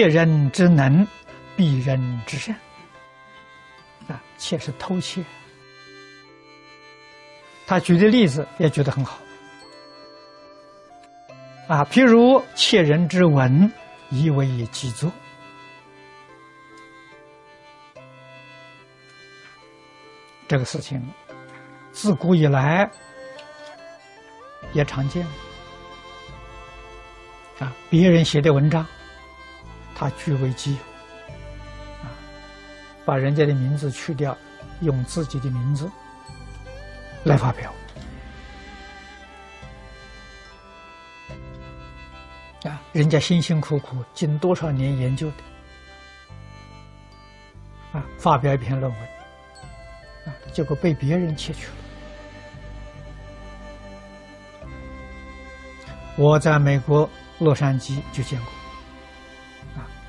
窃人之能，避人之善。啊，窃是偷窃。他举的例子也举得很好。啊，譬如窃人之文，以为己作。这个事情，自古以来也常见。啊，别人写的文章，他据为己有，啊，把人家的名字去掉，用自己的名字来发表。啊，人家辛辛苦苦经多少年研究的，啊，发表一篇论文，啊，结果被别人窃取了。我在美国洛杉矶就见过，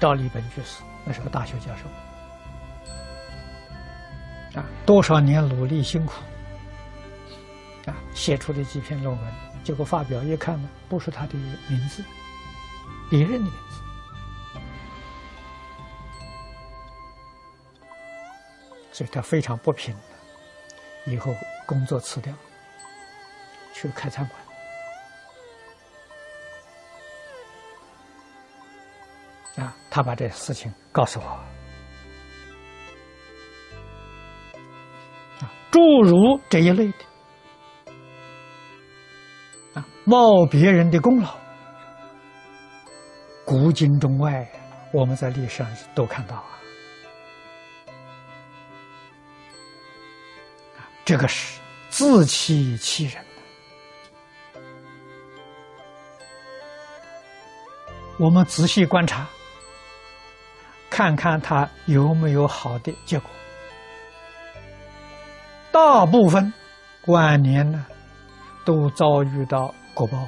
赵立本居士，那是个大学教授，啊，多少年努力辛苦，啊，写出的几篇论文，结果发表一看呢，不是他的名字。别人的名字，所以他非常不平，以后工作辞掉，去开餐馆。他把这事情告诉我。啊，诸如这一类的，啊，冒别人的功劳。古今中外，我们在历史上都看到啊，这个是自欺欺人我们仔细观察，看看他有没有好的结果。大部分晚年呢，都遭遇到果报。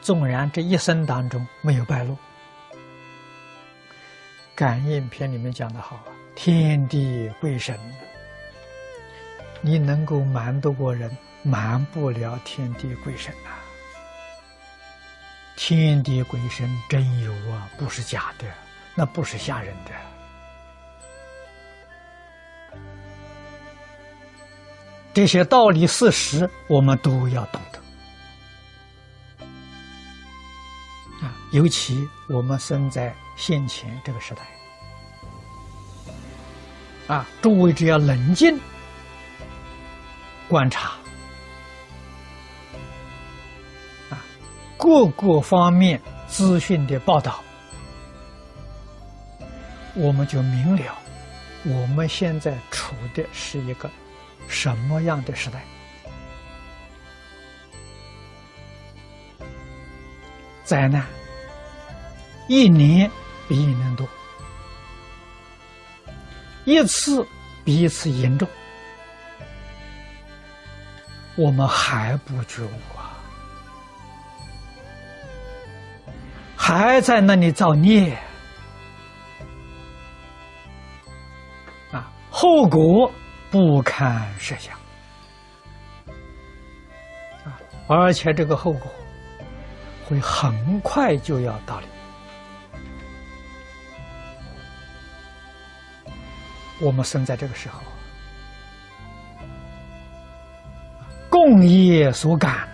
纵然这一生当中没有败露，《感应篇》里面讲的好啊，天地鬼神，你能够瞒得过人，瞒不了天地鬼神呐。天地鬼神真有啊，不是假的，那不是吓人的。这些道理事实，我们都要懂得啊。尤其我们生在先前这个时代，啊，诸位只要冷静观察，各个方面资讯的报道，我们就明了我们现在处的是一个什么样的时代。灾难。一年比一年多，一次比一次严重，我们还不觉悟还在那里造孽。啊，后果不堪设想。啊，而且这个后果会很快就要到来。我们生在这个时候，共业所感，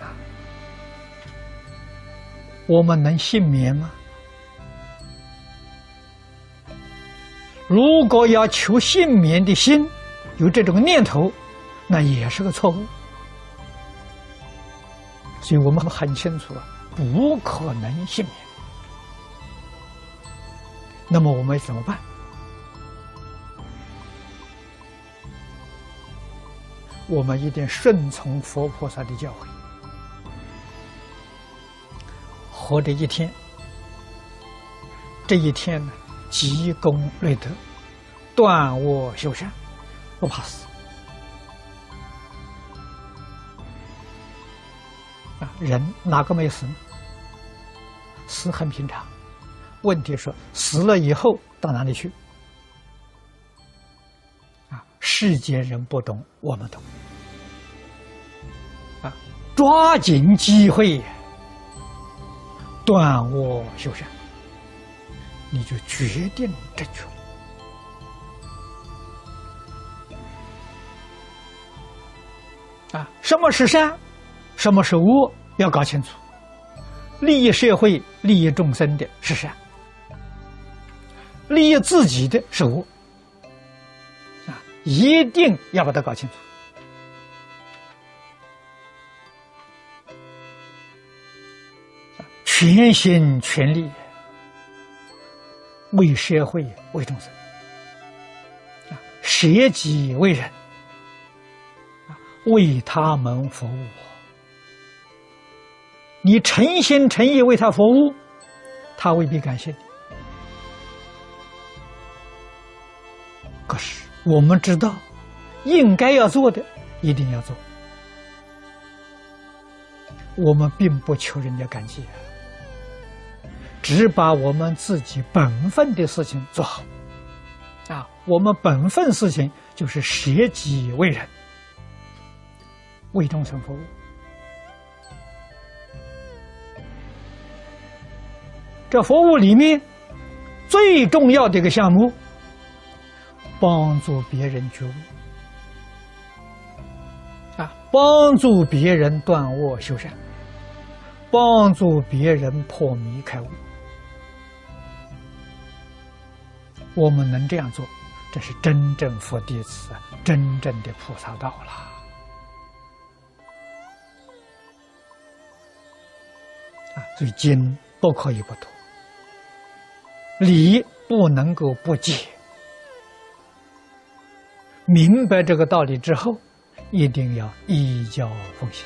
我们能幸免吗？如果要求幸免的心有这种念头，那也是个错误。所以我们很清楚啊，不可能幸免。那么我们怎么办？我们一定顺从佛菩萨的教诲，活着一天，这一天呢，积功累德，断恶修善，不怕死。啊，人哪个没死呢？死很平常，问题是死了以后到哪里去？啊世间人不懂，我们懂。啊，抓紧机会，断我修善，你就决定正确了。啊，什么是善，什么是恶，要搞清楚。利益社会、利益众生的是善，利益自己的是恶。啊，一定要把它搞清楚。全心全力为社会、为众生，啊，舍己为人，啊，为他们服务。你诚心诚意为他服务，他未必感谢你。可是我们知道，应该要做的一定要做，我们并不求人家感激。只把我们自己本分的事情做好，啊，我们本分事情就是舍己为人，为众生服务。这服务里面最重要的一个项目，帮助别人觉悟，啊，帮助别人断恶修善，帮助别人破迷开悟。我们能这样做，这是真正佛弟子，真正的菩萨道了。啊，所以经不可以不读，理不能够不解。明白这个道理之后，一定要依教奉行。